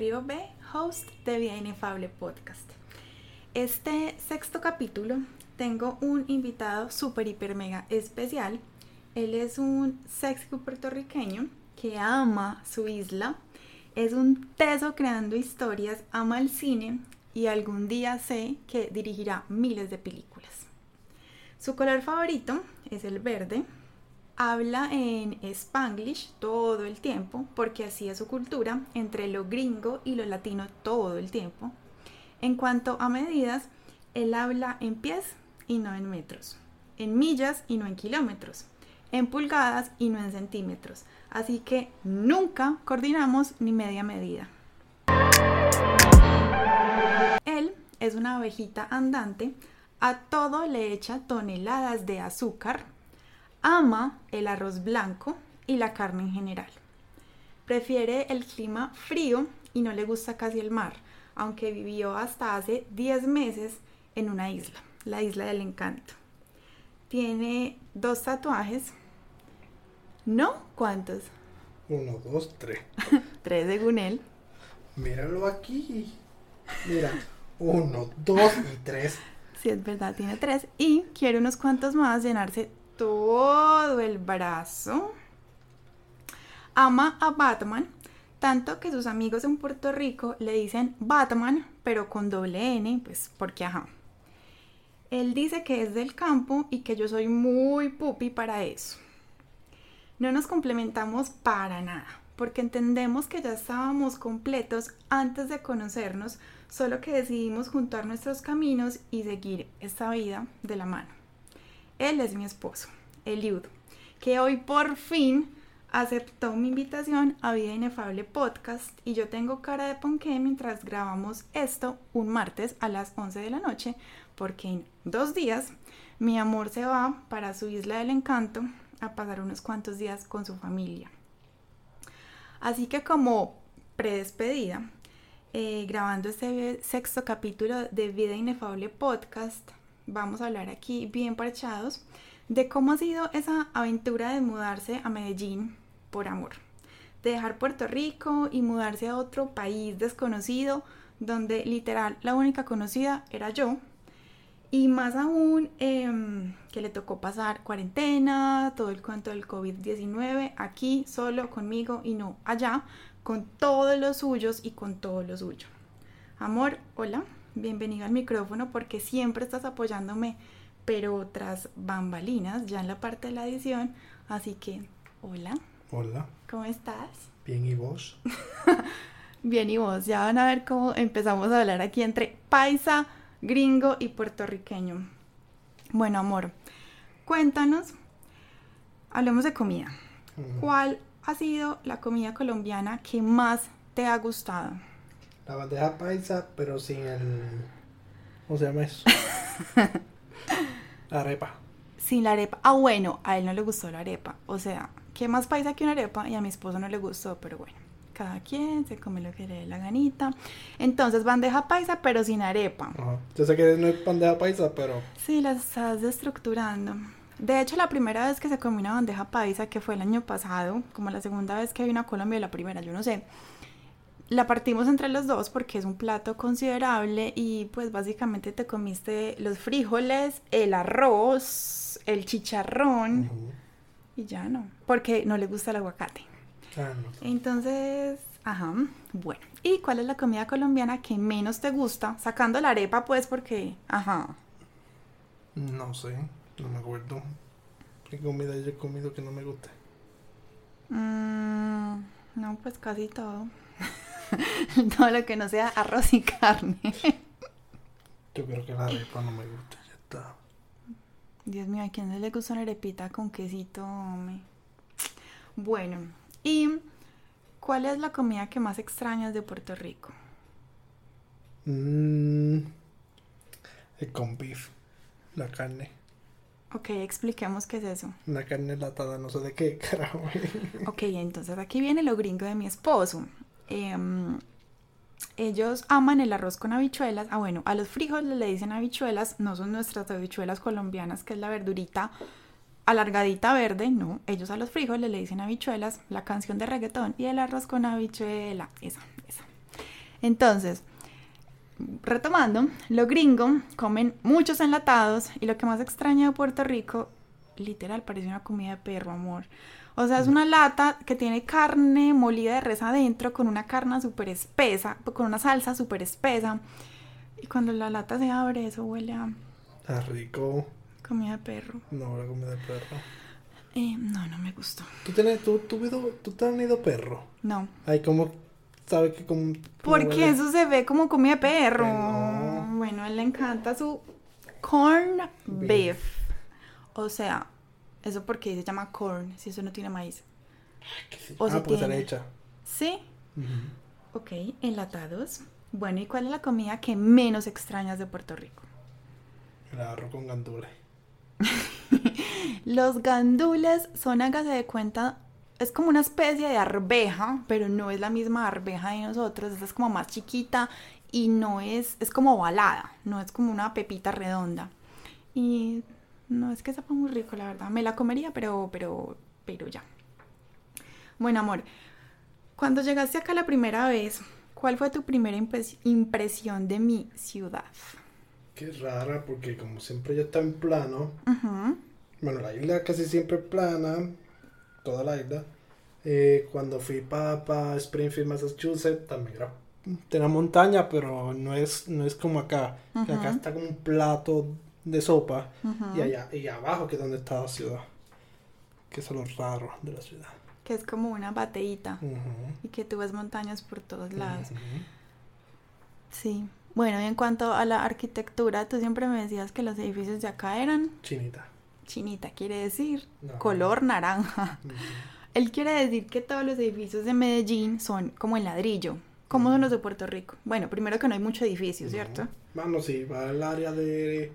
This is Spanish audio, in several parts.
Río B, host de Vida Inefable Podcast. Este sexto capítulo tengo un invitado súper, hiper, mega especial. Él es un sexy puertorriqueño que ama su isla, es un teso creando historias, ama el cine y algún día sé que dirigirá miles de películas. Su color favorito es el verde, habla en spanglish todo el tiempo, porque así es su cultura, entre lo gringo y lo latino todo el tiempo. En cuanto a medidas, él habla en pies y no en metros, en millas y no en kilómetros, en pulgadas y no en centímetros. Así que nunca coordinamos ni media medida. Él es una abejita andante, a todo le echa toneladas de azúcar, Ama el arroz blanco y la carne en general. Prefiere el clima frío y no le gusta casi el mar, aunque vivió hasta hace 10 meses en una isla, la isla del encanto. Tiene dos tatuajes. ¿No? ¿Cuántos? Uno, dos, tres. tres según él. Míralo aquí. Mira, uno, dos y tres. Sí, es verdad, tiene tres. Y quiere unos cuantos más llenarse todo el brazo. Ama a Batman, tanto que sus amigos en Puerto Rico le dicen Batman, pero con doble N, pues porque ajá. Él dice que es del campo y que yo soy muy pupi para eso. No nos complementamos para nada, porque entendemos que ya estábamos completos antes de conocernos, solo que decidimos juntar nuestros caminos y seguir esta vida de la mano. Él es mi esposo, Eliud, que hoy por fin aceptó mi invitación a Vida Inefable Podcast y yo tengo cara de ponqué mientras grabamos esto un martes a las 11 de la noche porque en dos días mi amor se va para su isla del encanto a pasar unos cuantos días con su familia. Así que como predespedida, eh, grabando este sexto capítulo de Vida Inefable Podcast, vamos a hablar aquí bien parchados de cómo ha sido esa aventura de mudarse a Medellín por amor, de dejar Puerto Rico y mudarse a otro país desconocido donde literal la única conocida era yo. Y más aún em, que le tocó pasar cuarentena, todo el cuento del COVID-19 aquí solo conmigo y no allá con todos los suyos y con todo lo suyo. Amor, hola bienvenido al micrófono porque siempre estás apoyándome, pero tras bambalinas, ya en la parte de la edición. Así que, hola. Hola. ¿Cómo estás? Bien, ¿y vos? Bien, ¿y vos? Ya van a ver cómo empezamos a hablar aquí entre paisa, gringo y puertorriqueño. Bueno, amor, cuéntanos, hablemos de comida. ¿Cuál ha sido la comida colombiana que más te ha gustado? La bandeja paisa, pero sin el. ¿Cómo se llama eso? la arepa. Sin la arepa. Ah, bueno, a él no le gustó la arepa. O sea, ¿qué más paisa que una arepa? Y a mi esposo no le gustó, pero bueno. Cada quien se come lo que le dé la ganita. Entonces, bandeja paisa, pero sin arepa. Ajá. Yo sé que no es bandeja paisa, pero. Sí, la estás destructurando. De hecho, la primera vez que se comió una bandeja paisa, que fue el año pasado, como la segunda vez que vino a Colombia, la primera, yo no sé la partimos entre los dos porque es un plato considerable y pues básicamente te comiste los frijoles, el arroz, el chicharrón y ya no, porque no le gusta el aguacate. Entonces, ajá, bueno. ¿Y cuál es la comida colombiana que menos te gusta? Sacando la arepa pues porque, ajá. No sé, no me acuerdo. ¿Qué comida yo he comido que no me guste? Mm, no, pues casi todo. todo lo que no sea arroz y carne. Yo creo que la arepa no me gusta, ya está. Dios mío, ¿a quién se le gusta una arepita con quesito? Bueno, ¿y cuál es la comida que más extrañas de Puerto Rico? Mm, el con beef, la carne. Ok, expliquemos qué es eso. Una carne latada, no sé de qué carajo. ok, entonces aquí viene lo gringo de mi esposo. Em, ellos aman el arroz con habichuelas. Ah, bueno, a los frijoles le dicen habichuelas, no son nuestras habichuelas colombianas, que es la verdurita alargadita verde, no, ellos a los frijoles le dicen habichuelas, la canción de reggaetón y el arroz con habichuela, esa, esa. Entonces, retomando, los gringos comen muchos enlatados y lo que más extraña de Puerto Rico, literal, parece una comida de perro, amor. O sea, es una lata que tiene carne molida de res adentro con una carne súper espesa, con una salsa súper espesa. Y cuando la lata se abre, eso huele a Está rico. comida de perro. No, la comida de perro. Eh, no, no me gustó. ¿Tú, tienes, tú, tú, tú, tú te has tenido perro? No. Ay, ¿cómo sabes que como... Porque eso se ve como comida de perro. No. Bueno, a él le encanta su corn beef. O sea, eso porque se llama corn, si eso no tiene maíz. O ah, si pues tiene. ¿Sí? Ujú. Ok, enlatados. Bueno, ¿y cuál es la comida que menos extrañas de Puerto Rico? El arroz con gandules. Los gandules son, hágase de cuenta, es como una especie de arveja, pero no es la misma arveja de nosotros. Esta es como más chiquita y no es, es como ovalada, no es como una pepita redonda. Y no es que sepa muy rico, la verdad. Me la comería, pero, pero, pero ya. Bueno, amor, cuando llegaste acá la primera vez, ¿cuál fue tu primera impres- impresión de mi ciudad? Qué rara, porque como siempre ya está en plano. Ujú. Bueno, la isla casi siempre es plana. Toda la isla. Eh, cuando fui para Springfield, Massachusetts, también era tenía montaña, pero no es, no es como acá. Que acá está como un plato de sopa. Y allá, y abajo que es donde está la ciudad. Que eso es lo raro de la ciudad. Que es como una bateíta. Y que tú ves montañas por todos lados. Sí. Bueno, y en cuanto a la arquitectura, tú siempre me decías que los edificios de acá eran Chinita. chinita, quiere decir No. color naranja. Él quiere decir que todos los edificios de Medellín son como en ladrillo. ¿Cómo son los de Puerto Rico? Bueno, primero que no hay mucho edificio, ¿cierto? Bueno, sí, va al área de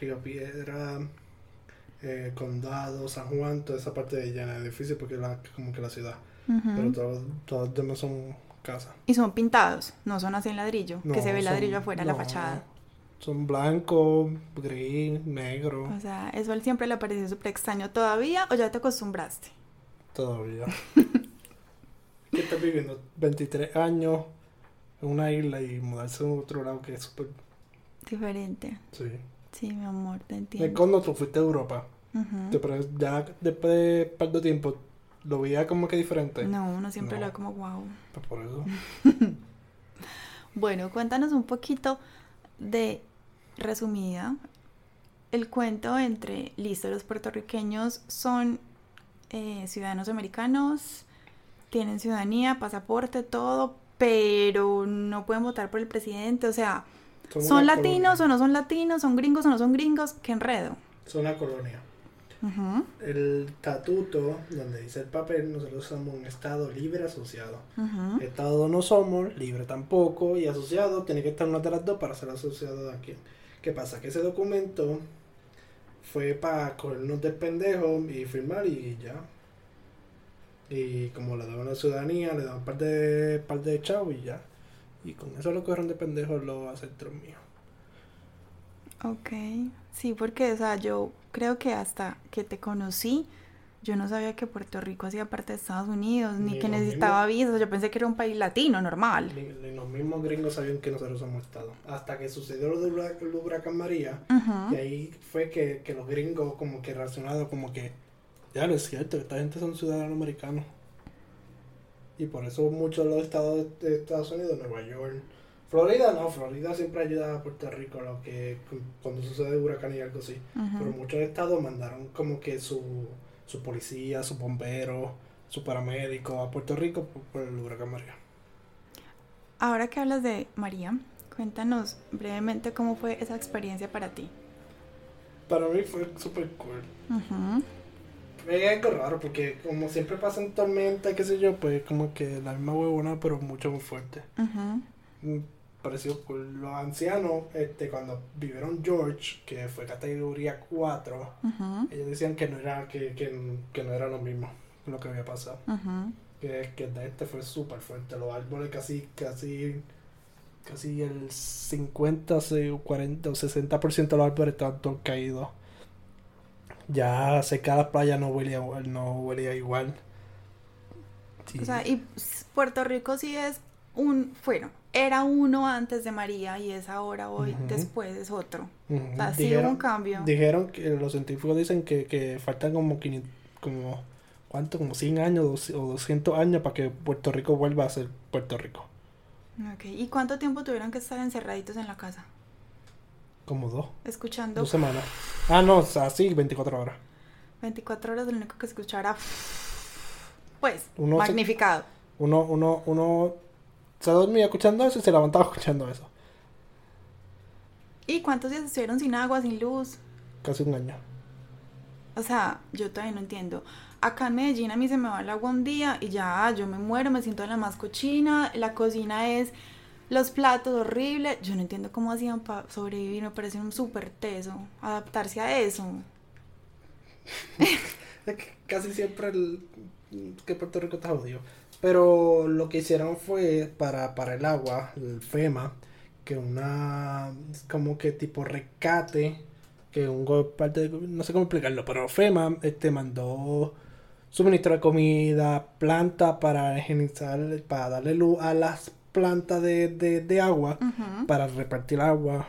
Río Piedra, eh, Condado, San Juan, toda esa parte de llena de edificios porque es la, como que la ciudad. Pero todos todos los demás son casas. Y son pintados, no son así en ladrillo, que se ve el ladrillo afuera, la no, fachada. Son blanco, gris, negro, O sea, eso él siempre le pareció súper extraño. ¿Todavía o ya te acostumbraste? todavía. ¿Qué estás viviendo? 23 años en una isla y mudarse a otro lado que es súper... Diferente. Sí. Sí, mi amor, te entiendo. cuando tú fuiste a Europa. Te- Pero ya después de par de tiempo lo veía como que diferente. No, uno siempre No. lo ve como wow. Pues por eso. Bueno, cuéntanos un poquito de resumida el cuento entre, listo, los puertorriqueños son eh, ciudadanos americanos, tienen ciudadanía, pasaporte, todo, pero no pueden votar por el presidente, o sea, Somos ¿son latinos colonia. o no son latinos? ¿Son gringos o no son gringos? ¡Qué enredo! Son una colonia. Ujú, El estatuto, donde dice el papel, nosotros somos un estado libre asociado. ujú. Estado no somos, libre tampoco, y asociado tiene que estar una de las dos para ser asociado de aquí. ¿Qué pasa? Que ese documento fue para cogernos de pendejos y firmar y ya. Y como le daban la ciudadanía, le daban un par de, par de chavos y ya. Y con eso lo cogieron de pendejos los ancestros míos. Ok, sí, porque, o sea, yo creo que hasta que te conocí, yo no sabía que Puerto Rico hacía parte de Estados Unidos, ni Ni que lo necesitaba visas, yo pensé que era un país latino, normal. Ni, ni los mismos gringos sabían que nosotros somos estado. Hasta que sucedió lo del hura- el huracán María. Ujú. Y ahí fue que, que los gringos como que reaccionaron como que, ya lo es cierto, esta gente son ciudadanos americanos. Y por eso muchos de los estados de, Estados Unidos, Nueva York, Florida no, Florida siempre ayuda a Puerto Rico lo que cuando sucede huracán y algo así. Ujú. Pero muchos estados mandaron como que su, su policía, su bombero, su paramédico a Puerto Rico por, por el huracán María. Ahora que hablas de María, cuéntanos brevemente cómo fue esa experiencia para ti. Para mí fue súper cool. Ujú. Es algo raro porque como siempre pasan tormentas, qué sé yo, pues como que la misma huevona, pero mucho más fuerte. Ujú. Mm, Pareció cool. Los ancianos, este, cuando vivieron George, que fue categoría 4, Ujú. ellos decían que no era, que, que, que no era lo mismo lo que había pasado. Ujú. Que, que de este fue súper fuerte. Los árboles casi, casi, casi el 50, se- 40 o 60% de los árboles estaban todos caídos. Ya cerca de la playa no igual- no huelía igual. Sí. O sea, y Puerto Rico sí es un, bueno, era uno antes de María y es ahora hoy, después es otro. O sea, sí hubo un cambio. Dijeron que los científicos dicen que, que faltan como 500, como, ¿cuánto? Como 100 años o 200 años para que Puerto Rico vuelva a ser Puerto Rico. Ok, ¿Y cuánto tiempo tuvieron que estar encerraditos en la casa? Como dos, Escuchando dos semanas. Ah, no, o sea, sí, 24 horas. 24 horas, lo único que escuchara, pues, Uno se- magnificado. Uno, uno, uno se dormía escuchando eso y se levantaba escuchando eso. ¿Y cuántos días estuvieron sin agua, sin luz? Casi un año. O sea, yo todavía no entiendo. Acá en Medellín a mí se me va el agua un día y ya yo me muero, me siento la más cochina. La cocina es los platos horribles. Yo no entiendo cómo hacían para sobrevivir, me parece un súper teso adaptarse a eso. Casi siempre el, que Puerto Rico está jodido. Pero lo que hicieron fue para, para el agua, el FEMA, que una como que tipo rescate, que un parte de- no sé cómo explicarlo, pero FEMA este mandó suministro de comida, planta para higienizar, para darle luz a las plantas de, de, de agua, para repartir agua,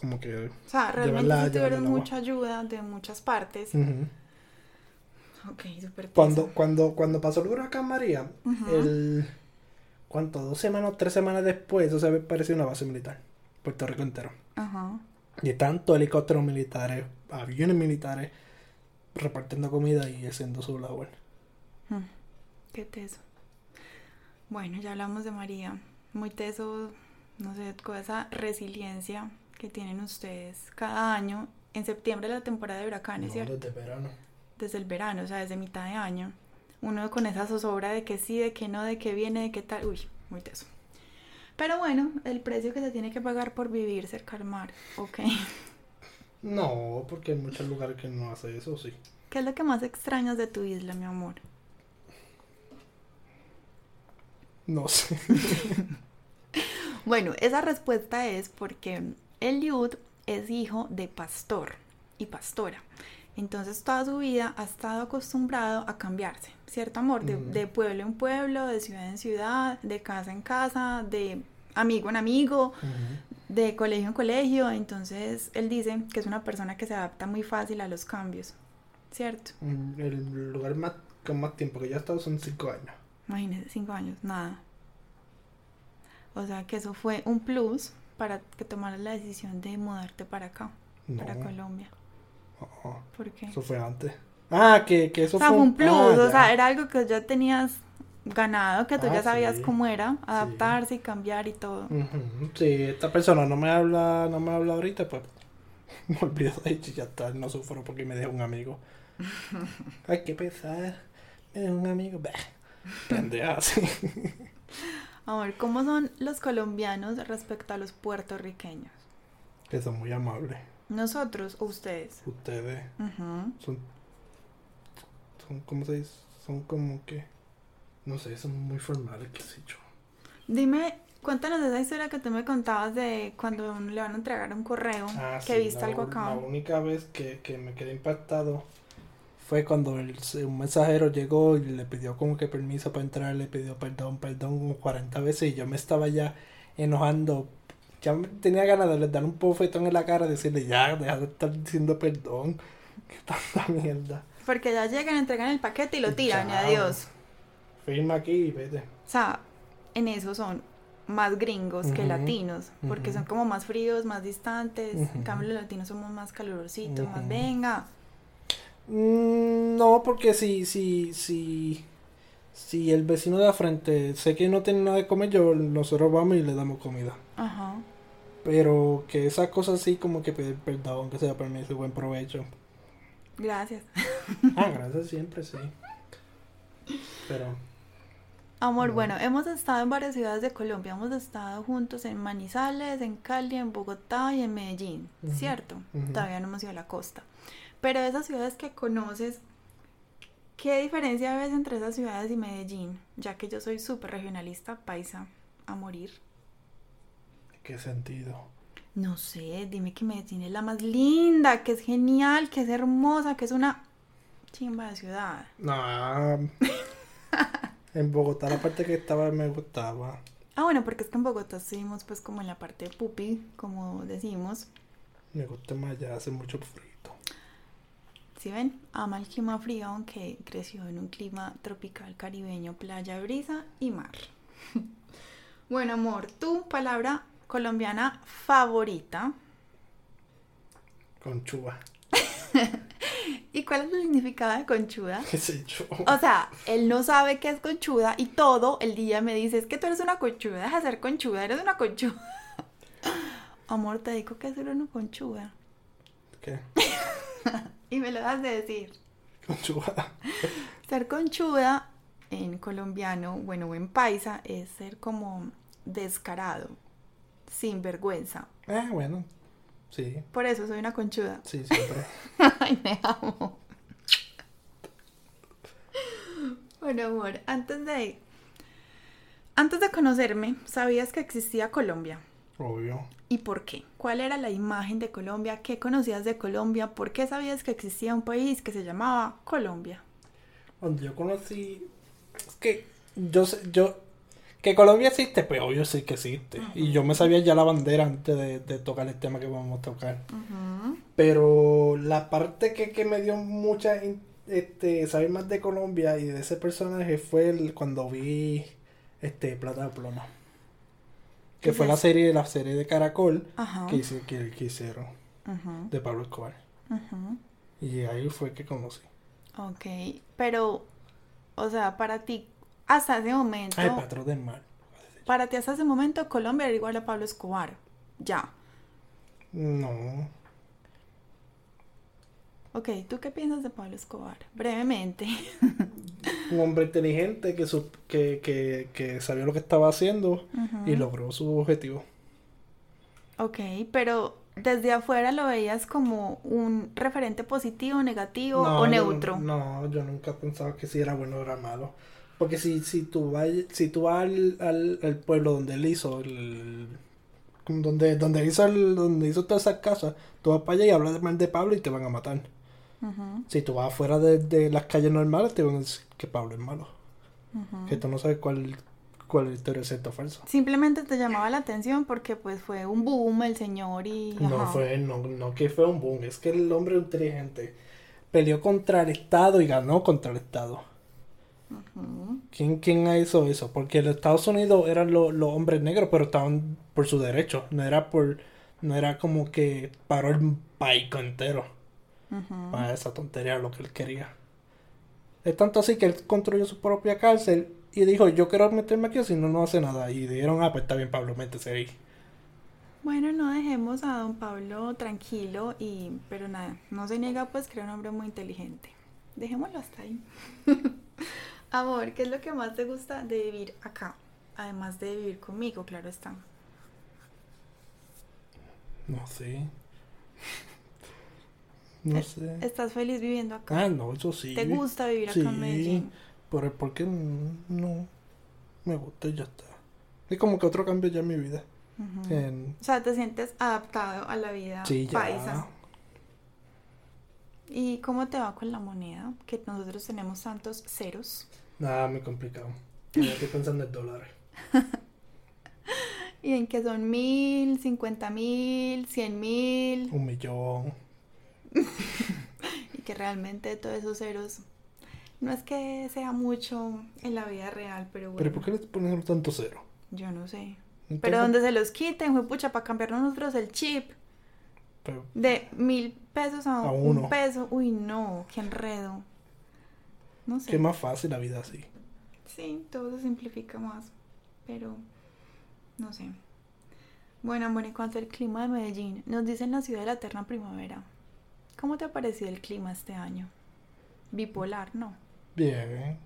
como que O sea, realmente Llevarla- tuvieron mucha ayuda de muchas partes. Ok, súper. Cuando, cuando, cuando pasó el huracán María, Ujú. el ¿cuánto? Dos semanas, tres semanas después, eso se parecía una base militar. Puerto Rico entero. Ajá. Y tanto helicópteros militares, aviones militares, repartiendo comida y haciendo su labor. Qué teso. Bueno, ya hablamos de María. Muy teso, no sé, con esa resiliencia que tienen ustedes cada año. En septiembre la temporada de huracanes, No, ¿cierto? desde verano. Desde el verano, o sea, desde mitad de año. Uno con esa zozobra de que sí, de que no, de que viene, de que tal. Uy, muy teso. Pero bueno, el precio que se tiene que pagar por vivir cerca al mar, ok. No, porque hay muchos lugares que no hace eso, sí. ¿Qué es lo que más extrañas de tu isla, mi amor? No sé. Bueno, esa respuesta es porque Eliud es hijo de pastor y pastora. Entonces toda su vida ha estado acostumbrado a cambiarse, ¿cierto amor? De, pueblo en pueblo, de ciudad en ciudad, de casa en casa, de amigo en amigo, de colegio en colegio. Entonces él dice que es una persona que se adapta muy fácil a los cambios, ¿cierto? Mm, El lugar más, con más tiempo que yo he estado son cinco años. Imagínese, cinco años, nada. O sea que eso fue un plus para que tomaras la decisión de mudarte para acá, No. para Colombia. Oh, ¿Por qué? eso fue antes. Ah, que, que eso o sea, fue un plus, ah, o sea, era algo que ya tenías ganado, que tú Ah, ya sabías sí. cómo era, adaptarse y cambiar y todo. Ujú, Sí, esta persona no me habla, no me habla ahorita, pues me olvido de y ya está, no sufro porque me deja un amigo. Ay, qué pesar, me deja un amigo, bah, pendeja, sí. Amor, ¿cómo son los colombianos respecto a los puertorriqueños? Que son muy amables, ¿Nosotros o ustedes? ustedes son, son, ¿cómo se dice? Son como que, no sé, son muy formales, qué sé yo. Dime, cuéntanos esa historia que tú me contabas de cuando le van a entregar un correo, Ah, que sí, viste algo acá. La única vez que, que me quedé impactado fue cuando el- un mensajero llegó y le pidió como que permiso para entrar, le pidió perdón, perdón como 40 veces y yo me estaba ya enojando. Ya tenía ganas de dar un pofetón en la cara y decirle ya, deja de estar diciendo perdón. Qué tanta mierda. Porque ya llegan, entregan el paquete y lo tiran, y adiós. Firma aquí y vete. O sea, en eso son más gringos que latinos, porque son como más fríos, más distantes. En cambio, los latinos somos más calurositos, más venga. Mm, no, porque si, si, si, si el vecino de la frente sé que no tiene nada de comer, yo, nosotros vamos y le damos comida. Ajá. Pero que esas cosas así como que pedir perdón, que sea permiso buen provecho. Gracias. Ah, gracias siempre, sí. Pero, Amor, No. bueno, hemos estado en varias ciudades de Colombia. Hemos estado juntos en Manizales, en Cali, en Bogotá y en Medellín, ¿cierto? Todavía no hemos ido a la costa. Pero de esas ciudades que conoces, ¿qué diferencia ves entre esas ciudades y Medellín? Ya que yo soy súper regionalista, paisa, a morir. ¿qué sentido? No sé, dime que Medellín es la más linda, que es genial, que es hermosa, que es una chimba de ciudad. No. en Bogotá la parte que estaba me gustaba. Ah, bueno, porque es que en Bogotá estuvimos pues como en la parte de pupi, como decimos. Me gusta más, ya hace mucho frío. Si ven, ama el clima frío, aunque creció en un clima tropical caribeño, playa, brisa y mar. bueno, amor, tu palabra colombiana favorita. Conchuda. ¿Y cuál es el significado de conchuda? ¿Qué sé yo? O sea, él no sabe qué es conchuda y todo el día me dice, es que tú eres una conchuda, deja de ser conchuda, eres una conchuda. Amor, te digo que es una conchuda. ¿Qué? Y me lo das de decir. Conchuda. Ser conchuda en colombiano, bueno, o en paisa, es ser como descarado, sin vergüenza. Ah, bueno. Sí. Por eso soy una conchuda. Sí, siempre. Ay, me amo. Bueno, amor, antes de antes de conocerme, ¿sabías que existía Colombia? Obvio. ¿Y por qué? ¿Cuál era la imagen de Colombia? ¿Qué conocías de Colombia? ¿Por qué sabías que existía un país que se llamaba Colombia? Cuando yo conocí. Es que yo sé, yo. Que Colombia existe, pues obvio sí que existe. Y yo me sabía ya la bandera antes de, de tocar el tema que vamos a tocar. Pero la parte que, que me dio mucha. Este, saber más de Colombia y de ese personaje fue el- cuando vi. Este, Plata de Plomo. ¿Qué Que es fue la serie, la serie de Caracol Ajá. que, hice- que, que hicieron de Pablo Escobar. Y ahí fue que conocí. Ok, pero, o sea, para ti, hasta ese momento, el patrón del mar. para ti hasta ese momento, Colombia era igual a Pablo Escobar. Ya. No. Ok, ¿tú qué piensas de Pablo Escobar? Brevemente. Un hombre inteligente que, sup- que, que, que sabía lo que estaba haciendo y logró su objetivo. Ok, pero desde afuera lo veías como un referente positivo, negativo No, o yo- neutro. no, yo nunca pensaba que si era bueno o era malo. Porque si, si tú vas, si tú vas al, al, al pueblo donde él hizo el, donde, donde hizo el, donde hizo todas esas casas, tú vas para allá y hablas mal de Pablo y te van a matar. Si tú vas afuera de, de las calles normales, te van a decir que Pablo es malo. Que tú no sabes cuál, cuál es historia cierta o falsa. Simplemente te llamaba la atención porque pues fue un boom el señor y... No ajá. fue, no, no que fue un boom, es que el hombre inteligente peleó contra el Estado y ganó contra el Estado. ¿Quién, quién hizo eso? Porque los Estados Unidos eran lo- los hombres negros, pero estaban por su derecho. No era por, no era como que paró el país entero para esa tontería lo que él quería. Es tanto así que él construyó su propia cárcel y dijo, yo quiero meterme aquí, si no, no hace nada. Y dijeron, ah, pues está bien, Pablo, métese ahí. Bueno, no dejemos a don Pablo tranquilo y... Pero nada, no se niega pues era un hombre muy inteligente. Dejémoslo hasta ahí. Amor, ¿qué es lo que más te gusta de vivir acá? Además de vivir conmigo, claro está. No sé. No Eh, sé. ¿Estás feliz viviendo acá? Ah, no, eso sí. ¿Te gusta vivir acá Sí. en Medellín? Pero ¿por qué no? Me gusta y ya está. Es como que otro cambio ya en mi vida. En- O sea, te sientes adaptado a la vida Sí, paisa. ¿Y cómo te va con la moneda? Que nosotros tenemos tantos ceros. Nada, muy complicado. Estoy pensando en dólares. Y en que son mil, cincuenta mil, cien mil. Un millón. Y que realmente todos esos ceros no es que sea mucho en la vida real, pero bueno. ¿Pero por qué le ponen tanto cero? Yo no sé. Pero donde se los quiten, fue pucha, para cambiarnos nosotros el chip pero- de mil pesos a, A un uno. peso. Uy, no, qué enredo. No sé. Qué más fácil la vida así. Sí, todo se simplifica más, pero no sé. Bueno, amor, en cuanto al clima de Medellín, nos dicen la ciudad de la eterna primavera. ¿Cómo te ha parecido el clima este año? Bipolar, no, Bien,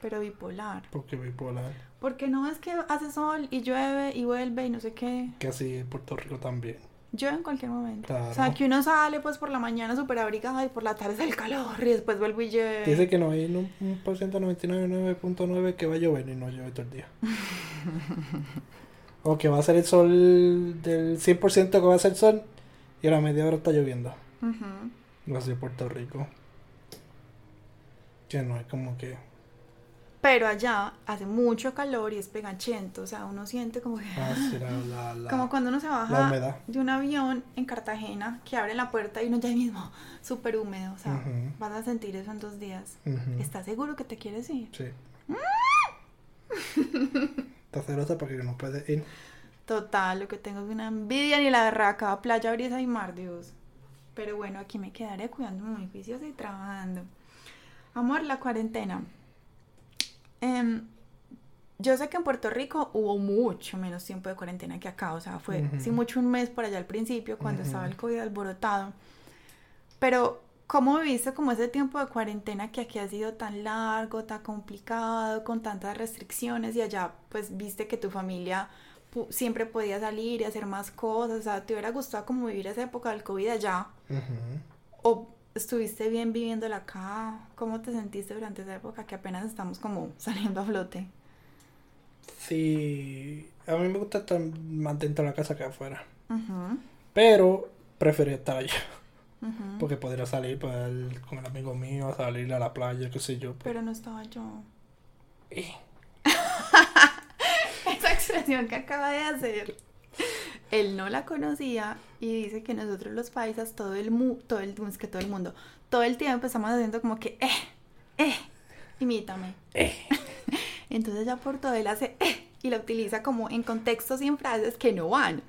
pero bipolar. porque bipolar. Porque no es que hace sol y llueve y vuelve y no sé qué. Que así en Puerto Rico también. Llueve en cualquier momento. Claro. O sea, que uno sale pues por la mañana súper abrigado y por la tarde es el calor y después vuelve y llueve. Dice que no hay un, un por ciento 99.9 que va a llover y no llueve todo el día. o que va a ser el sol del 100% que va a ser sol y a la media hora está lloviendo. Así en Puerto Rico. Que no es como que Pero allá hace mucho calor y es pegachento, o sea, uno siente como que... Ah, la- la- Como cuando uno se baja de un avión en Cartagena, que abre la puerta y uno ya mismo súper húmedo, o sea, vas a sentir eso en dos días. Ujú. ¿Estás seguro que te quieres ir? Sí. Está celosa porque no puede ir. Total, lo que tengo es una envidia ni la berraca, playa, brisa y mar, Dios. Pero bueno, aquí me quedaré cuidándome muy juiciosa y trabajando. Amor, la cuarentena. Em, yo sé que en Puerto Rico hubo mucho menos tiempo de cuarentena que acá, o sea, fue sí mucho un mes por allá al principio cuando estaba el COVID alborotado. Pero, ¿cómo viviste como ese tiempo de cuarentena que aquí ha sido tan largo, tan complicado, con tantas restricciones y allá pues viste que tu familia siempre podía salir y hacer más cosas? O sea, ¿te hubiera gustado como vivir esa época del COVID allá? ¿O estuviste bien viviéndola acá? ¿Cómo te sentiste durante esa época que apenas estamos como saliendo a flote? Sí, a mí me gusta estar más dentro de la casa que afuera. Pero prefería estar allá. Porque podría salir pues, con el amigo mío, salir a la playa, qué sé yo. pues. Pero no estaba yo. Eh, expresión que acaba de hacer. Él no la conocía y dice que nosotros los paisas, todo el mu todo el, es que todo el mundo, todo el tiempo estamos haciendo como que, eh, eh, imítame. eh. Entonces ya por todo él hace, eh, y lo utiliza como en contextos y en frases que no van.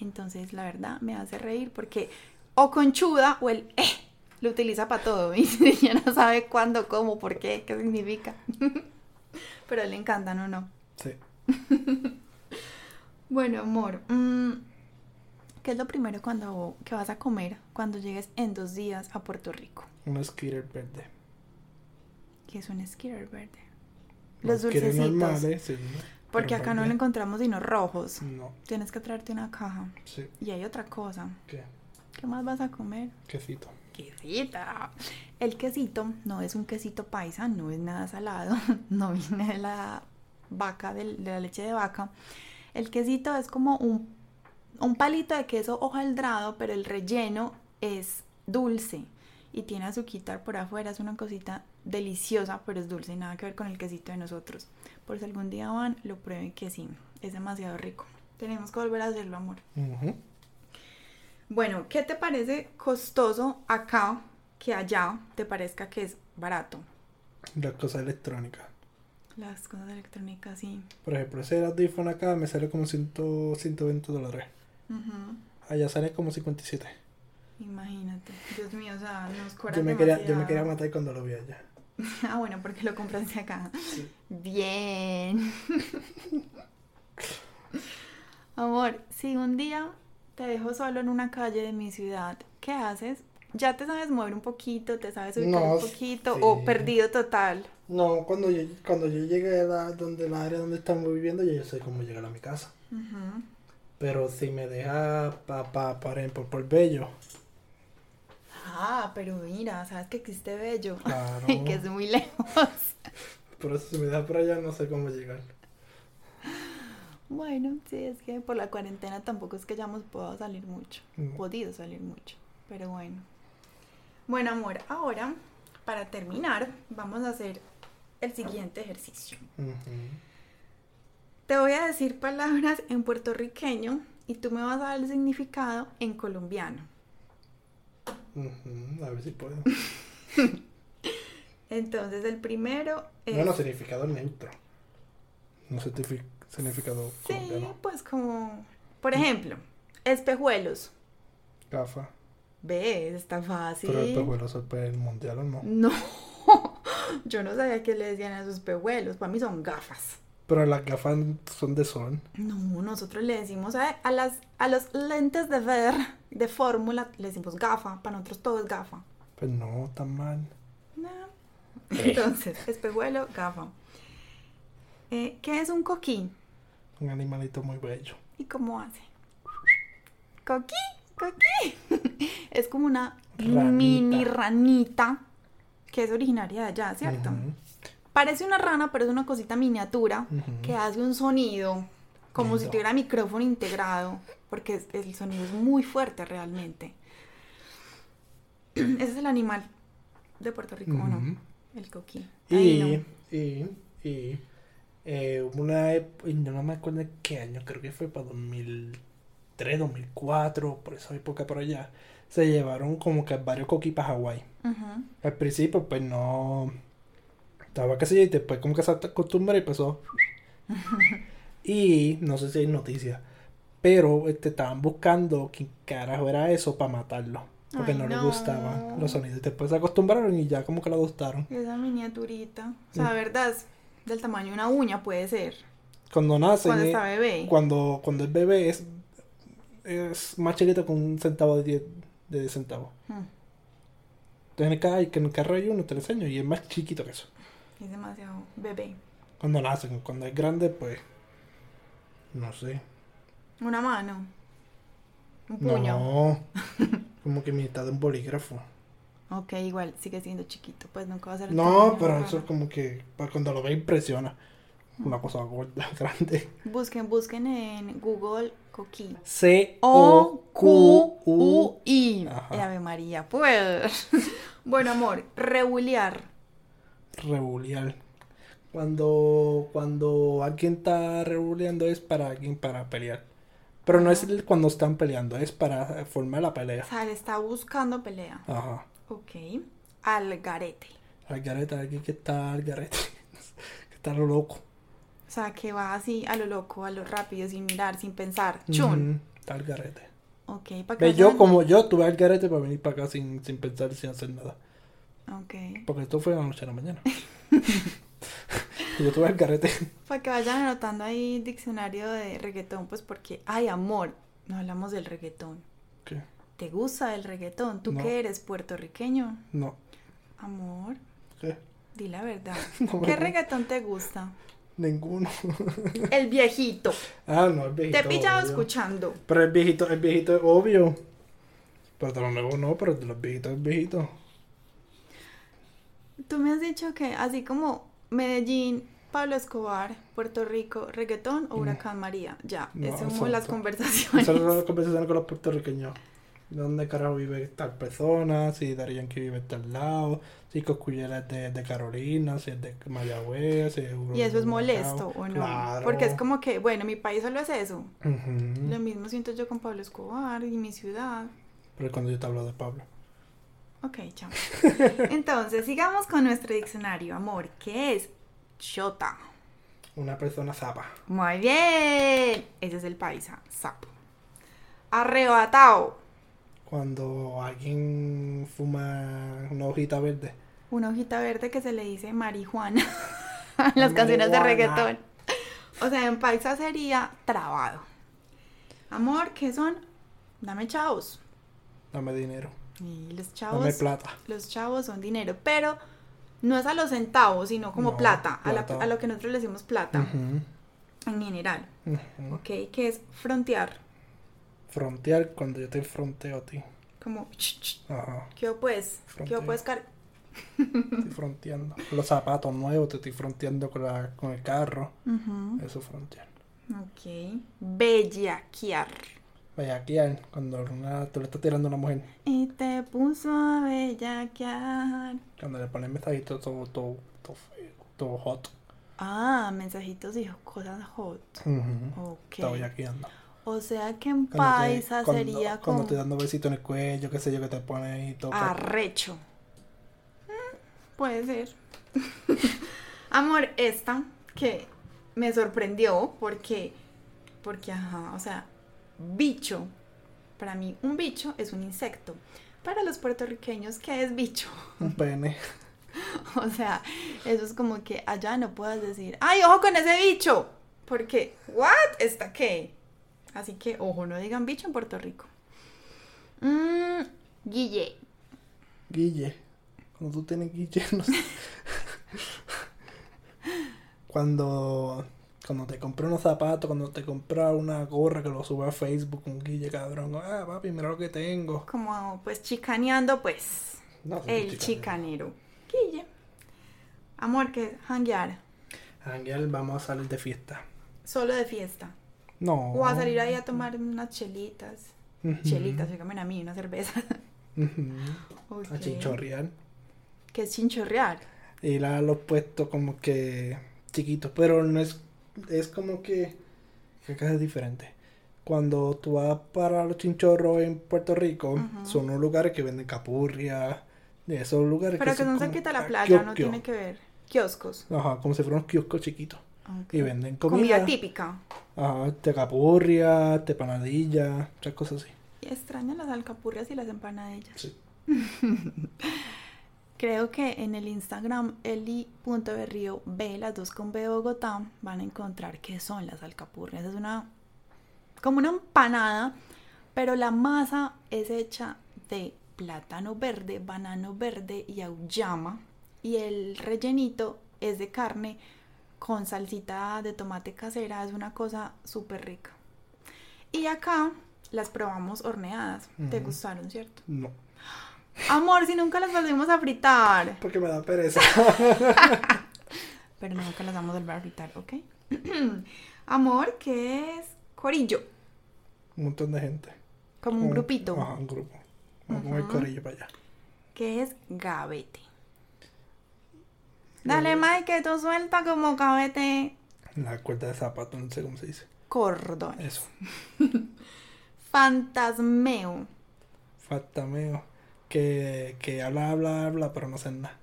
Entonces la verdad me hace reír porque o conchuda o el, eh, lo utiliza para todo y ya no sabe cuándo, cómo, por qué, qué significa. Pero a él le encantan o no. Sí. Bueno, amor, mm, ¿qué es lo primero cuando que vas a comer cuando llegues en dos días a Puerto Rico? Un skater verde. ¿Qué es un Skitter verde? Los dulcecitos. normales, sí. Porque acá no lo encontramos sino rojos. No, Tienes que traerte una caja. sí. Y hay otra cosa. ¿Qué? ¿Qué más vas a comer? Quesito. Quesita. El quesito no es un quesito paisa, no es nada salado, no viene de la vaca, de la leche de vaca. El quesito es como un, un palito de queso hojaldrado, pero el relleno es dulce y tiene azuquitar por afuera. Es una cosita deliciosa, pero es dulce y nada que ver con el quesito de nosotros. Por si algún día van, lo prueben que sí, es demasiado rico. Tenemos que volver a hacerlo, amor. Bueno, ¿qué te parece costoso acá que allá te parezca que es barato? Las cosas electrónicas. Las cosas electrónicas, sí. Por ejemplo, ese audífono acá me sale como 100, 120 dólares. Ujú. Allá sale como 57. Imagínate. Dios mío, o sea, nos cobran Yo me, quería, yo me quería matar cuando lo vi allá. Ah, bueno, porque lo compraste acá. Sí. Bien. Amor, si un día te dejo solo en una calle de mi ciudad, ¿qué haces? ¿Ya te sabes mover un poquito? ¿Te sabes ubicar No, un poquito? sí. ¿O perdido total? No, cuando yo, cuando yo llegué a la, donde la área donde estamos viviendo, ya yo sé cómo llegar a mi casa. Pero si me deja, pa, pa, por ejemplo, por Bello, Ah, pero mira, sabes que existe Bello. Claro. Y que es muy lejos. por eso si me deja por allá, no sé cómo llegar. Bueno, sí, es que por la cuarentena tampoco es que hayamos podido salir mucho. Podido salir mucho. Pero bueno. Bueno, amor, ahora, para terminar, vamos a hacer el siguiente ejercicio. Te voy a decir palabras en puertorriqueño y tú me vas a dar el significado en colombiano. Ujú, A ver si puedo. Entonces, el primero es. Bueno, significado neutro. No significado sí, colombiano. pues como. Por ejemplo, espejuelos. Gafa. ¿Ves? Está fácil. Pero el pejuelo es el mundial o no. No, yo no sabía que le decían a esos pehuelos. Para mí son gafas. Pero las gafas son de sol. No, nosotros le decimos a, a las, a los lentes de ver de fórmula, le decimos gafa. Para nosotros todo es gafa. Pues no, tan mal. No. Entonces, espejuelo, gafa. Eh, ¿Qué es un coquí? Un animalito muy bello. ¿Y cómo hace? Coquí, coquí. es como una Ranita. mini ranita que es originaria de allá, ¿cierto? Parece una rana, pero es una cosita miniatura que hace un sonido como si tuviera micrófono integrado, porque es- el sonido es muy fuerte realmente. Ese es el animal de Puerto Rico, ¿o no? El coquí. Y, no. y, Y eh, hubo una no me acuerdo qué año, creo que fue para 2003, 2004, por esa época por allá. Se llevaron como que varios coquis para Hawái. Al principio, pues no. Estaba que sí, y después como que se acostumbró y empezó. y no sé si hay noticias. Pero este, estaban buscando quién carajo era eso para matarlo. Porque Ay, no, les no. gustaban los sonidos. Después se acostumbraron y ya como que lo gustaron. Esa miniaturita. O sea, Mm. verdad, es del tamaño de una uña puede ser. Cuando nacen, Cuando está bebé. cuando, cuando es bebé es, es más chiquito que un centavo de 10, de 10 centavos. Mm, Entonces en el, que en el carro hay uno, te lo enseño, y es más chiquito que eso. Es demasiado bebé. Cuando nacen, cuando es grande, pues. No sé. Una mano. Un puño. No. Como que mitad de un bolígrafo. Ok, igual, sigue siendo chiquito. Pues nunca va a ser. No, pero eso es como que para cuando lo ve impresiona. Una cosa gorda, grande. Busquen, busquen en Google Coquí. C O O Q U Q U I. Ajá. Eh, Ave María, pues. bueno, amor, rebulear. rebuliar. Cuando cuando alguien está rebuleando es para alguien para pelear. Pero no es cuando están peleando, es para formar la O pelea. sea, le está buscando pelea. Ajá. Ok. Algarete. Al garete, alguien que está al garete. que está lo loco. O sea, que va así a lo loco, a lo rápido, sin mirar, sin pensar. Chun. Ujú, Está al garete. Ok, para que yo como yo tuve al garete para venir para acá sin, sin pensar, sin hacer nada. Ok. Porque esto fue a la noche a la mañana. yo tuve al garete. Para que vayan anotando ahí diccionario de reggaetón, pues porque, ay, amor, no hablamos del reggaetón. ¿Qué? ¿Te gusta el reggaetón? ¿Tú No. que eres puertorriqueño? No. Amor, ¿Qué? di la verdad. No ¿Qué reggaetón te gusta? Ninguno. El viejito. ah, no, el viejito. Te he pillado obvio. escuchando. Pero el viejito, el viejito es obvio. Pero de los nuevos no, pero de los viejitos es viejito. Tú me has dicho que así como Medellín, Pablo Escobar, Puerto Rico, reggaetón o huracán María. Ya, No, esas son exacto. las conversaciones. Esas son las conversaciones con los puertorriqueños. ¿Dónde carajo vive tal persona? Si Daddy Yankee vive de tal lado. Si Coscuyela es de, de Carolina. Si es de Mayagüez. Si es Y eso es de molesto. ¿o no? Claro. Porque es como que, bueno, mi país solo es eso. Lo mismo siento yo con Pablo Escobar y mi ciudad. Pero cuando yo te hablo de Pablo. Ok, chao. Entonces, sigamos con nuestro diccionario, amor. ¿Qué es? Chota. Una persona zapa. Muy bien. Ese es el paisa, sapo. Arrebatado. Cuando alguien fuma una hojita verde. Una hojita verde que se le dice marihuana en las canciones de reggaetón. O sea, en paisa sería trabado. Amor, ¿qué son? Dame chavos. Dame dinero. Y los Dame chavos, plata. los chavos son dinero, pero no es a los centavos, sino como No, plata, a, la- plata. a lo que nosotros le decimos plata en general. ujú. ¿Ok? Que es frontear. Frontear cuando yo te fronteo a ti. Como, Ajá. ¿qué pues? ¿Qué Fronteo. hubo, pues, car Estoy fronteando. Los zapatos nuevos te estoy fronteando con, la, con el carro. Ujú, Eso es frontear. Ok. Bellaquear. Bellaquear, cuando una, tú le estás tirando a una mujer. Y te puso a bellaquear. Cuando le pones mensajitos todo, todo, todo hot. Ah, mensajitos y cosas hot. Ujú. Ok. Está bellaqueando. O sea que en Cuando te- paisa cuando- sería Cuando como estoy dando besitos en el cuello, qué sé yo, que te pones y todo. arrecho. Mm, puede ser. Amor, esta que me sorprendió porque, porque, ajá, o sea, bicho. Para mí, un bicho es un insecto. Para los puertorriqueños, ¿qué es bicho? Un pene. O sea, eso es como que allá no puedas decir, ¡ay, ojo con ese bicho! Porque, ¿what? ¿Está qué? Así que, ojo, no digan bicho en Puerto Rico. Mm, Guille. Guille. Cuando tú tienes Guille, no sé. cuando, cuando te compré unos zapatos, cuando te compré una gorra que lo sube a Facebook, un Guille cabrón. Ah, papi, mira lo que tengo. Como, pues, chicaneando, pues, No, el chica, chicanero. Guille. Amor, que hanguear. Ángel, vamos a salir de fiesta. Solo de fiesta. No. O a salir ahí a tomar unas chelitas. Chelitas, dígame a mí, una cerveza. Ujú. Ok. A chinchorrear. Que es chinchorrear. Ir a los puestos como que chiquitos, pero no es, es como que, que acá es diferente. Cuando tú vas para los chinchorros en Puerto Rico, son unos lugares que venden capurria, de esos lugares Pero que son son como cerquita de la playa, no tiene que ver. Kioscos. Ajá, como si fueran unos kioscos chiquitos. Y venden Comida comida. típica. Ajá, te capurria, te panadilla, muchas cosas así. Y extrañan las alcapurrias y las empanadillas. Sí. Creo que en el Instagram eli.berrío B, las dos con B de Bogotá, van a encontrar qué son las alcapurrias. Es una como una empanada, pero la masa es hecha de plátano verde, banano verde y auyama. Y el rellenito es de carne con salsita de tomate casera. Es una cosa súper rica. Y acá las probamos horneadas. ¿Te gustaron, cierto? No, Amor, si nunca las volvimos a fritar. porque me da pereza. Pero nunca las vamos a volver a fritar, ¿ok? Amor, ¿qué es corillo? un montón de gente. Como un grupito. Ajá, un grupo. Vamos el Ujú. corillo para allá. ¿Qué es gavete? Dale, Mike, que tú suelta como gavete La cuerda de zapato, no sé cómo se dice. cordones. Eso. Fantasmeo. Fatameo. Que, que habla, habla, habla, pero no hace nada.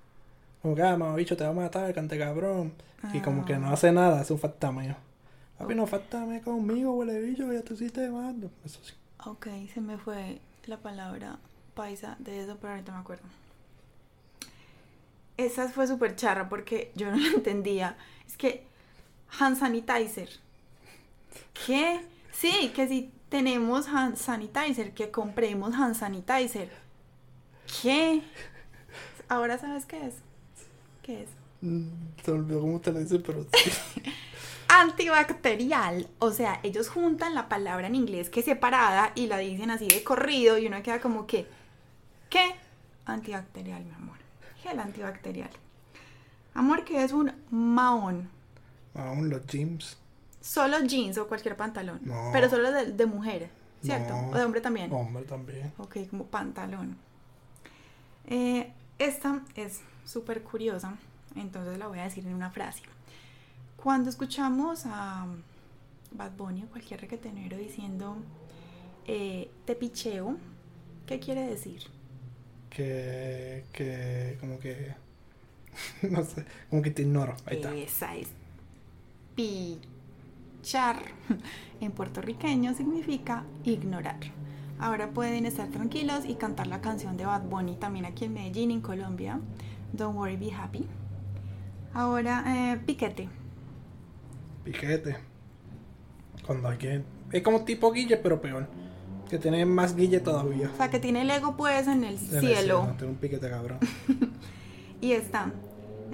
Como que, ah, mamá, bicho, te va a matar, cante cabrón. Y como que no Ah. hace nada, hace un fatameo. Papi, no fatame conmigo, huele bicho, ya tú sí te mando. Eso sí. Ok, se me fue la palabra paisa de eso, pero ahorita me acuerdo. Esa fue súper charra porque yo no la entendía. Es que hand sanitizer. ¿Qué? Sí, que si tenemos hand sanitizer, que compremos hand sanitizer. ¿Qué? Ahora sabes qué es. ¿Qué es? Mm, Se olvidó cómo te lo dice, pero sí. Antibacterial. O sea, ellos juntan la palabra en inglés que es separada y la dicen así de corrido y uno queda como que, ¿qué? Antibacterial, mi amor. Gel antibacterial. Amor, que es un mahón. Aún los gyms. Solo jeans o cualquier pantalón. No. Pero solo de, de mujer, ¿cierto? No. O de hombre también. Hombre también. Ok, como pantalón. Eh, esta es súper curiosa, entonces la voy a decir en una frase. Cuando escuchamos a Bad Bunny o cualquier requetenero diciendo eh, te picheo, ¿qué quiere decir? Que, que, como que, no sé, como que te ignoro. Ahí está. Esa es pichar. En puertorriqueño significa ignorar. Ahora pueden estar tranquilos y cantar la canción de Bad Bunny también aquí en Medellín, en Colombia. Don't worry, be happy. Ahora, eh, piquete. Piquete. Cuando que. Es como tipo guille, pero peor. Que tiene más guille todavía. O sea, que tiene el ego pues en el En el cielo. Tiene un piquete cabrón. Y está.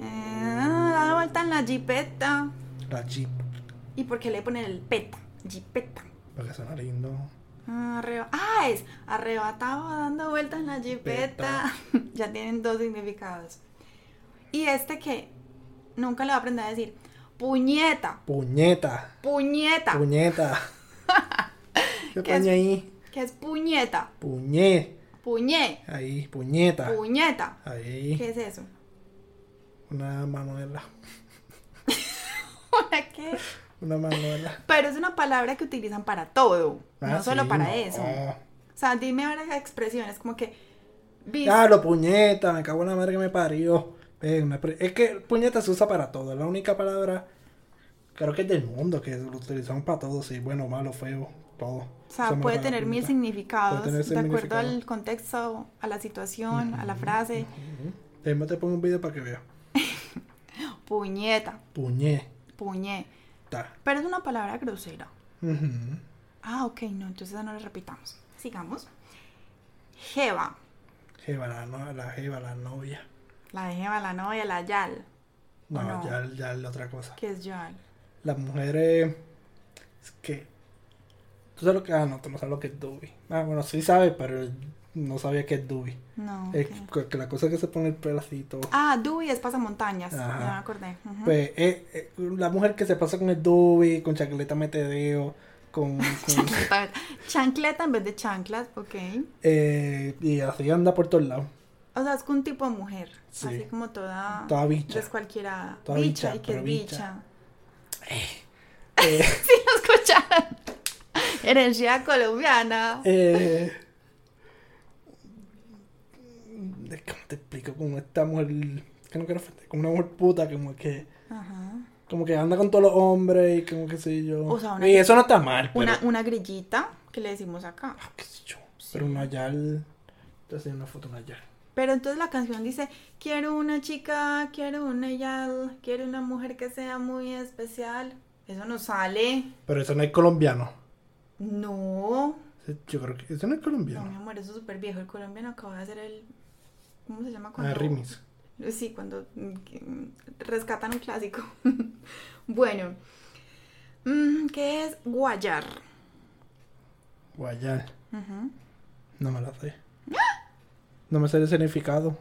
Eh, da vuelta en la jipeta. La Jeep. ¿Y por qué le ponen el peta? Jipeta. Porque suena lindo. Ah, arreba- ah, es arrebatado dando vueltas en la jipeta. ya tienen dos significados. Y este que nunca le va a aprender a decir puñeta, Puñeta. puñeta. Puñeta. ¿Qué ¿Qué paña ahí? ¿Qué es puñeta? Puñe. Puñe, Ahí, puñeta. puñeta. Ahí. ¿Qué es eso? Una manuela. ¿Una qué? Una manuela. Pero es una palabra que utilizan para todo, Ah, no solo para no. eso. O sea, dime ahora expresiones como que Ah, lo puñeta, me cago en la madre que me parió. Es que puñeta se usa para todo. Es la única palabra, creo que es del mundo, que lo utilizamos para todo. Sí, bueno, malo, feo, todo. O sea, puede tener mil significados de acuerdo al contexto, a la situación, a la frase. Después te pongo un video para que veas. Puñeta, Puñeta. puñe. Pero es una palabra grosera. Ah, ok, no, entonces no la repitamos. Sigamos. Jeva. Jeva, la, no, la jeva, la novia. La Jeva, la novia, la yal. No, ¿O no? ya, ya es la otra cosa. ¿Qué es yal? Las mujeres. Es que. Tú sabes lo que. Ah, no, tú no sabes lo que es Dubi. Ah, bueno, sí sabes, pero no sabía que es Dubi. No. Es que- la cosa que se pone el pelo así y todo. Ah, Dewey es pasamontañas. Ajá. Ya me acordé. Pues eh, eh, la mujer que se pasa con el Dubi, con chancleta metedeo, con. con Chancleta, en vez de chanclas, ok. eh, y así anda por todos lados. O sea, es un tipo de mujer. Sí. Así como toda. Toda bicha. Descualquierada. Toda bicha, bicha, y que es bicha. bicha. Eh, Si lo escucharon. Herencia colombiana. eh, ¿Cómo te explico? Como esta mujer. Que no quiero ofender, como una mujer puta, como que. Ajá. Como que anda con todos los hombres y como que sé yo. O sea, una- y eso no está mal, pero. Una, una grillita que le decimos acá. Ah, qué sé yo. Pero una yal. Hacía una foto una yal. Pero entonces la canción dice, quiero una chica, quiero una yal, quiero una mujer que sea muy especial. Eso no sale. Pero eso no es colombiano. No. Yo creo que eso no es No, colombiano. mi amor, eso es súper viejo. El colombiano acaba de hacer el... ¿Cómo se llama? Ah, remix. Sí, cuando mm, que, mm, rescatan un clásico. bueno. Mm, ¿Qué es guayar? Guayal. Ujú. No me la sé. No me sé el significado.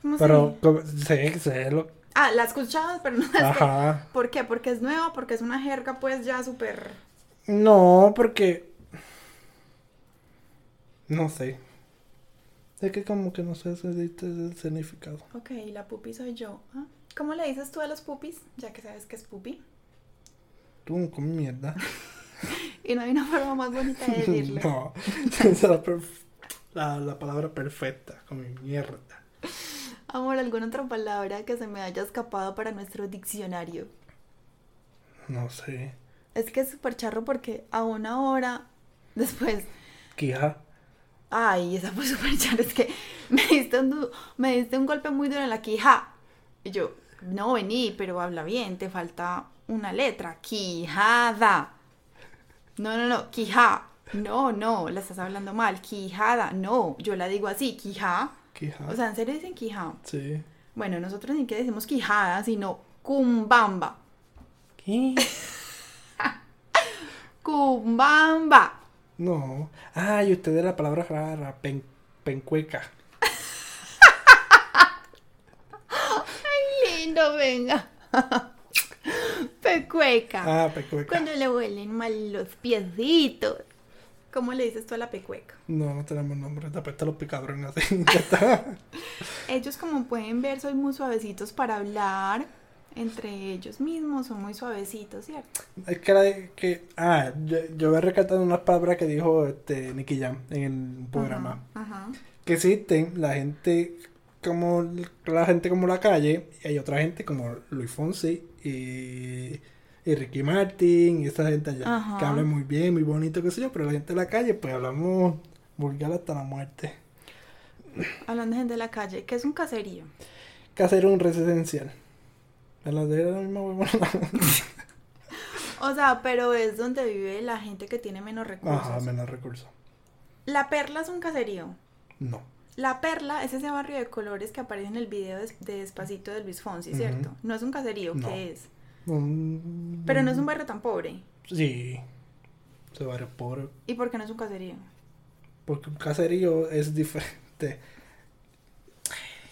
¿Cómo Pero sé, sé lo. Ah, la escuchabas, pero no la sé. Ajá. ¿Por qué? Porque es nueva, porque es una jerga pues ya súper... No, porque. No sé. Es que como que no sé ese- ese significado. Ok, la pupi soy yo. ¿ah? ¿Cómo le dices tú a los pupis? Ya que sabes que es pupi. Tú con mierda. Y no hay una forma más bonita de decirlo. no. Esa es la, la, la palabra perfecta. Con mi mierda. Amor, ¿alguna otra palabra que se me haya escapado para nuestro diccionario? No sé. Es que es súper charro porque a una hora después... Quija. Ay, esa fue súper charro. Es que me diste, un, du- me diste un golpe muy duro en la quija. Y yo, no, vení, pero habla bien, te falta una letra. Quijada. No, no, no, quija. No, no, la estás hablando mal. Quijada. No, yo la digo así, quija. Quija. O sea, ¿en serio dicen quija? sí. Bueno, nosotros ni que decimos quijada, sino cumbamba. ¿Qué? Cumbamba. No. Ah, y ustedes la palabra rara. Pen, pencueca. Lindo, venga. Pecueca. Ah, pencueca. Cuando le huelen mal los piecitos. ¿Cómo le dices tú a la pecueca? No, no tenemos nombre. Te apesta los está. Ellos, como pueden ver, son muy suavecitos para hablar. Entre ellos mismos son muy suavecitos, ¿cierto? Es que era de que. Ah, yo, yo rescatado unas palabras que dijo este Nicky Jam en el programa. Ajá. ajá. Que existen la gente como la gente como la calle y hay otra gente como Luis Fonsi y, y Ricky Martin y esa gente allá Ajá. que hablan muy bien, muy bonito, qué sé yo, pero la gente de la calle pues hablamos vulgar hasta la muerte. Hablando de gente de la calle, ¿qué es un caserío? Casero un residencial. A la de la misma huevona. O sea, pero es donde vive la gente que tiene menos recursos. Ajá, menos recursos. La perla es un caserío. No. La Perla es ese barrio de colores que aparece en el video de, de Despacito de Luis Fonsi, ¿cierto? No es un caserío, No. ¿qué es? Pero no es un barrio tan pobre. Sí. Se barrio pobre. ¿Y por qué no es un caserío? Porque un caserío es diferente.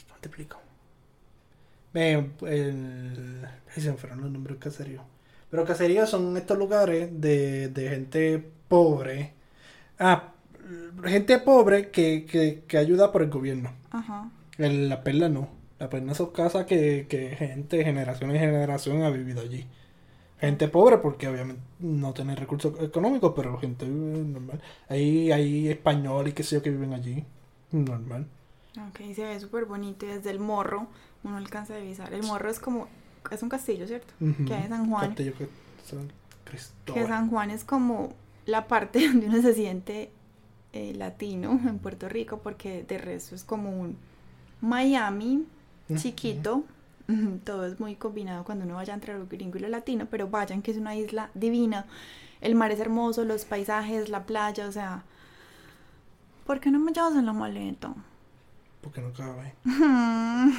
¿Cómo te explico? Ve, el... se me fueron los nombres del caserío. Pero caseríos son estos lugares de, de gente pobre. Ah, gente pobre que, que, que ayuda por el gobierno. Ajá. El- la perla no. La perla son casas que, que gente, generación y generación ha vivido allí. Gente pobre porque obviamente no tiene recursos económicos, pero gente eh, normal. Hay, hay españoles y qué sé yo que viven allí. Normal. Ok, se ve súper bonito y desde el morro uno alcanza a divisar. El morro es como, es un castillo, ¿cierto? Que hay en San Juan. Castillo que San Que Cristóbal. San Juan es como la parte donde uno se siente eh, latino en Puerto Rico porque de resto es como un Miami chiquito. Todo es muy combinado cuando uno vaya entre lo gringo y lo latino, pero vayan que es una isla divina. El mar es hermoso, los paisajes, la playa, o sea... ¿Por qué no me llevas en la maleta? Porque no cabe.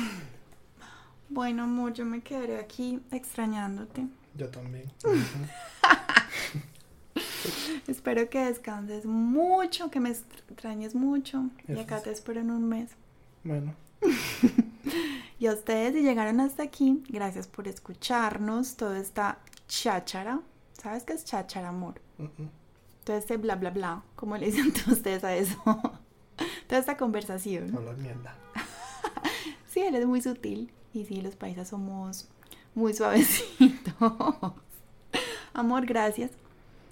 Bueno, amor, yo me quedaré aquí extrañándote. Yo también. Espero que descanses mucho, que me extrañes mucho. Y acá te espero en un mes. bueno, Y a ustedes, si llegaron hasta aquí, gracias por escucharnos. Todo esta cháchara. ¿Sabes qué es cháchara, amor? Todo este bla, bla, bla. ¿Cómo le dicen ustedes a eso? Toda esta conversación. hablar mierda. Sí, él es muy sutil. Y sí, los paisas somos muy suavecitos. Amor, gracias.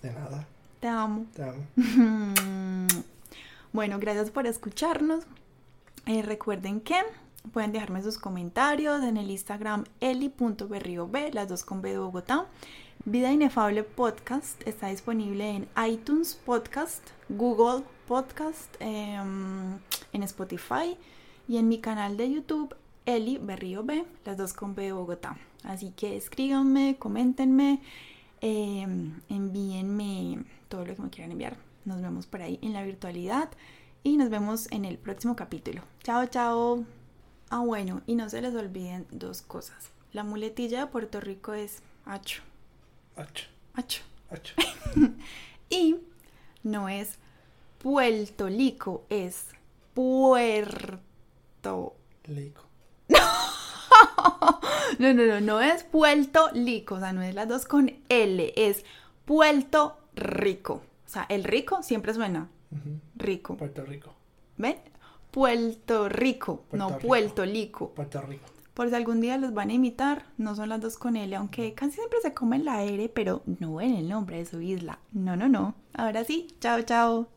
De nada. Te amo. Te amo. Bueno, gracias por escucharnos. Eh, recuerden que pueden dejarme sus comentarios en el Instagram eli.berriob, las dos con B de Bogotá. Vida Inefable Podcast está disponible en iTunes Podcast, Google Podcast, em, en Spotify y en mi canal de YouTube Eli Berrío B, las dos con B de Bogotá. Así que escríbanme, coméntenme, em, envíenme todo lo que me quieran enviar. Nos vemos por ahí en la virtualidad y nos vemos en el próximo capítulo. Chao, chao. Ah, bueno, y no se les olviden dos cosas. La muletilla de Puerto Rico es hacho. Hacho. Hacho. Hacho. Y no es Puerto Rico, es Puerto. Lico. No, no, no, no es Puerto Rico, o sea, no es las dos con L, es Puerto Rico. O sea, el rico siempre suena Ujú. rico. Puerto Rico. ¿Ven? Puerto Rico, no Rico. Puerto Rico. Puerto Rico por si algún día los van a imitar, no son las dos con L, aunque casi siempre se comen la R, pero no en el nombre de su isla. No, no, no. Ahora sí, chao, chao.